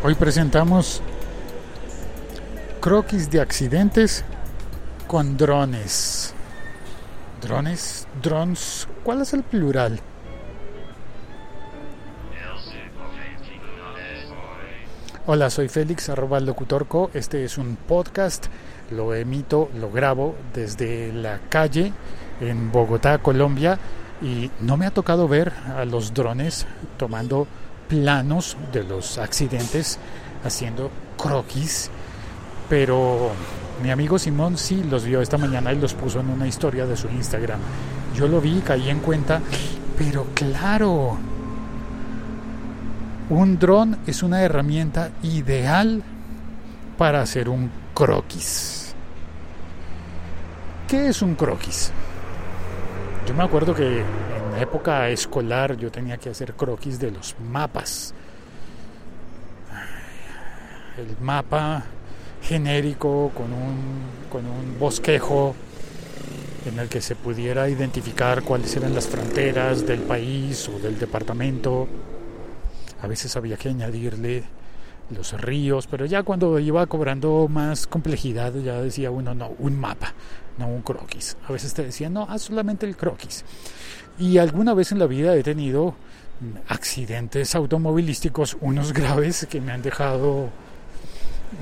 Hoy presentamos croquis de accidentes con drones. ¿Drones? ¿Drones? ¿Cuál es el plural? Hola, soy Félix, arroba locutorco. Este es un podcast. Lo emito, lo grabo desde la calle en Bogotá, Colombia. Y no me ha tocado ver a los drones tomando planos de los accidentes haciendo croquis, pero mi amigo Simón sí los vio esta mañana y los puso en una historia de su Instagram. Yo lo vi, caí en cuenta, pero claro, un dron es una herramienta ideal para hacer un croquis. ¿Qué es un croquis? Yo me acuerdo que época escolar yo tenía que hacer croquis de los mapas. El mapa genérico con un, con un bosquejo en el que se pudiera identificar cuáles eran las fronteras del país o del departamento. A veces había que añadirle los ríos, pero ya cuando iba cobrando más complejidad ya decía uno, no, un mapa, no un croquis. A veces te decían, no, haz solamente el croquis. Y alguna vez en la vida he tenido accidentes automovilísticos, unos graves que me han dejado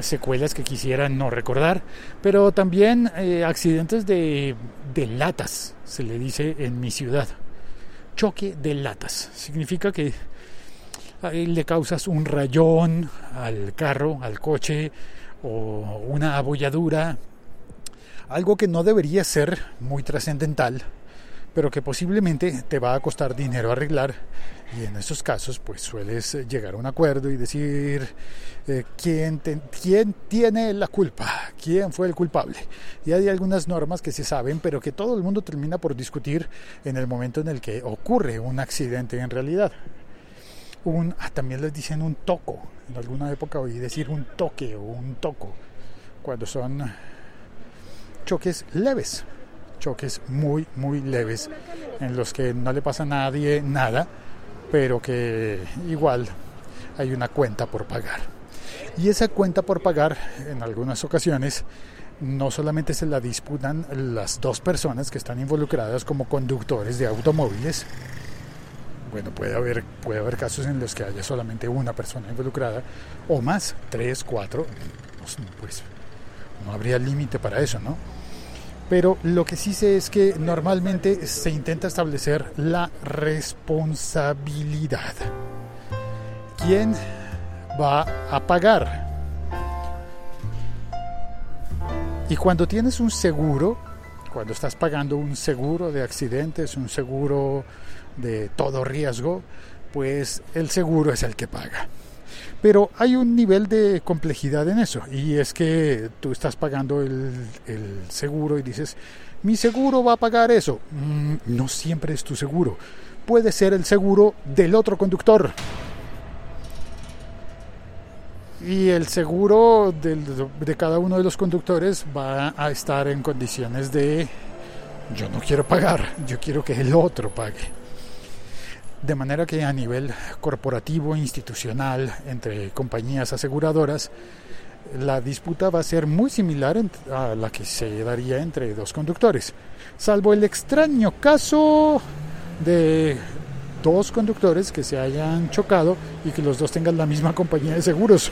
secuelas que quisiera no recordar, pero también eh, accidentes de, de latas, se le dice en mi ciudad. Choque de latas. Significa que le causas un rayón al carro, al coche, o una abolladura, algo que no debería ser muy trascendental, pero que posiblemente te va a costar dinero arreglar y en esos casos pues sueles llegar a un acuerdo y decir eh, ¿quién, quién tiene la culpa, quién fue el culpable. Y hay algunas normas que se saben, pero que todo el mundo termina por discutir en el momento en el que ocurre un accidente en realidad. Un, ah, también les dicen un toco. En alguna época oí decir un toque o un toco, cuando son choques leves choques muy, muy leves en los que no le pasa a nadie nada, pero que igual hay una cuenta por pagar. Y esa cuenta por pagar, en algunas ocasiones, no solamente se la disputan las dos personas que están involucradas como conductores de automóviles, bueno, puede haber, puede haber casos en los que haya solamente una persona involucrada, o más, tres, cuatro, pues, pues no habría límite para eso, ¿no? pero lo que sí sé es que normalmente se intenta establecer la responsabilidad. ¿Quién va a pagar? Y cuando tienes un seguro, cuando estás pagando un seguro de accidentes, un seguro de todo riesgo, pues el seguro es el que paga. Pero hay un nivel de complejidad en eso y es que tú estás pagando el, seguro y dices, mi seguro va a pagar eso. Mm, no siempre es tu seguro. Puede ser el seguro del otro conductor. Y el seguro de cada uno de los conductores va a estar en condiciones de, yo no quiero pagar, yo quiero que el otro pague. De manera que a nivel corporativo, institucional, entre compañías aseguradoras, la disputa va a ser muy similar a la que se daría entre dos conductores, salvo el extraño caso de dos conductores que se hayan chocado y que los dos tengan la misma compañía de seguros.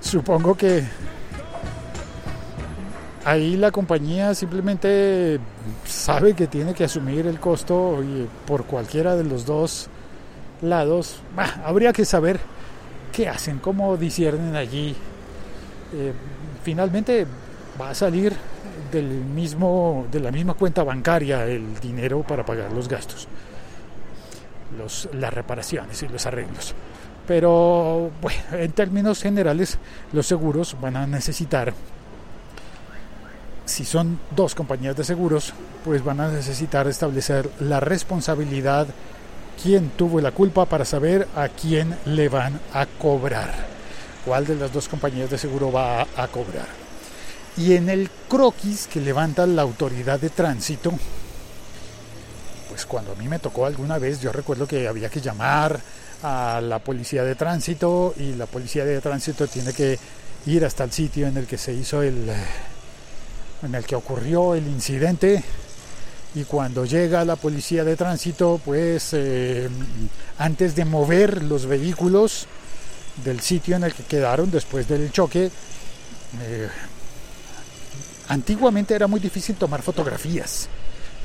Supongo que ahí la compañía simplemente sabe que tiene que asumir el costo y por cualquiera de los dos lados. habría que saber qué hacen, cómo disciernen allí. Eh, finalmente va a salir del mismo, de la misma cuenta bancaria el dinero para pagar los gastos, los, las reparaciones y los arreglos. Pero bueno, en términos generales, los seguros van a necesitar si son dos compañías de seguros, pues van a necesitar establecer la responsabilidad, quién tuvo la culpa para saber a quién le van a cobrar, cuál de las dos compañías de seguro va a, cobrar. Y en el croquis que levanta la autoridad de tránsito, pues cuando a mí me tocó alguna vez, yo recuerdo que había que llamar a la policía de tránsito y la policía de tránsito tiene que ir hasta el sitio en el que se hizo el en el que ocurrió el incidente. Y cuando llega la policía de tránsito pues eh, antes de mover los vehículos del sitio en el que quedaron después del choque eh, antiguamente era muy difícil tomar fotografías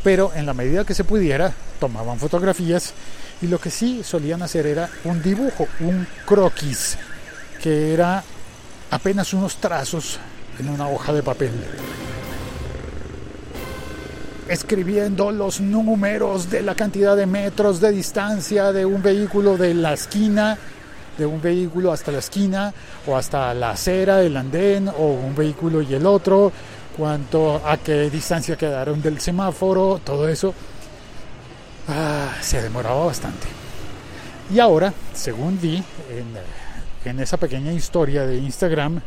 pero en la medida que se pudiera tomaban fotografías y lo que sí solían hacer era un dibujo, un croquis, que era apenas unos trazos en una hoja de papel. Escribiendo los números de la cantidad de metros de distancia de un vehículo de la esquina, de un vehículo hasta la esquina o hasta la acera, el andén o un vehículo y el otro, cuánto, a qué distancia quedaron del semáforo, todo eso ah, se demoraba bastante. Y ahora, según vi en, en esa pequeña historia de Instagram,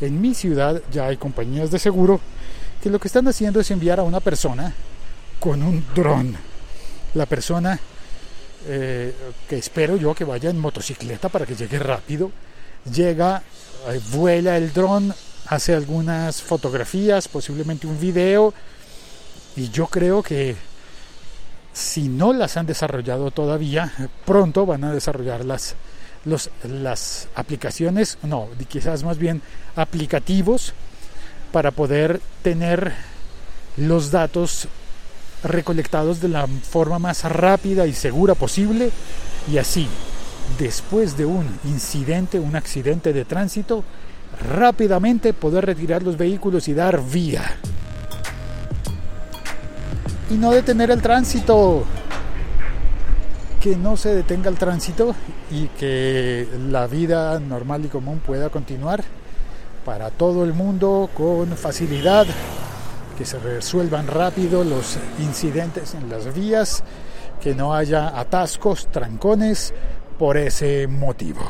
en mi ciudad ya hay compañías de seguro que lo que están haciendo es enviar a una persona con un dron. La persona eh, que espero yo que vaya en motocicleta para que llegue rápido, llega, eh, vuela el dron hace algunas fotografías, posiblemente un video, y yo creo que si no las han desarrollado todavía, pronto van a desarrollar las, las aplicaciones, no, quizás más bien aplicativos para poder tener los datos recolectados de la forma más rápida y segura posible y así, después de un incidente, un accidente de tránsito, rápidamente poder retirar los vehículos y dar vía. Y no detener el tránsito. Que no se detenga el tránsito y que la vida normal y común pueda continuar para todo el mundo con facilidad, que se resuelvan rápido los incidentes en las vías, que no haya atascos, trancones por ese motivo.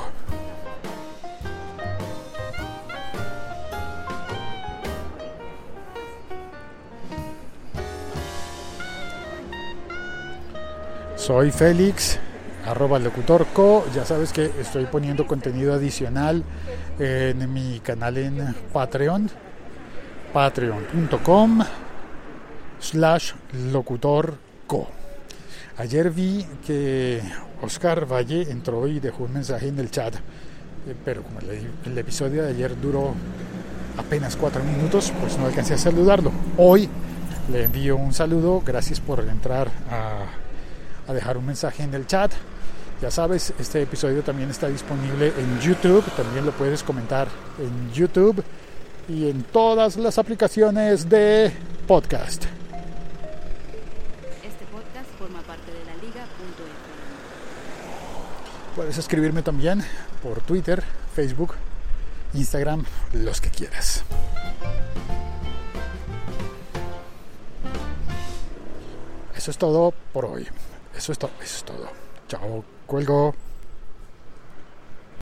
Soy Félix, arroba locutorco. Ya sabes que estoy poniendo contenido adicional en mi canal en Patreon, patreon.com slash locutorco. Ayer vi que Oscar Valle entró y dejó un mensaje en el chat, eh, pero como el, episodio de ayer duró apenas cuatro minutos, pues no alcancé a saludarlo. Hoy le envío un saludo, gracias por entrar a a dejar un mensaje en el chat. Ya sabes, este episodio también está disponible en YouTube, también lo puedes comentar en YouTube y en todas las aplicaciones de podcast. Este podcast forma parte de la Puedes escribirme también por Twitter, Facebook, Instagram, los que quieras. Eso es todo por hoy. Eso es, todo. eso es todo. Chao, cuelgo.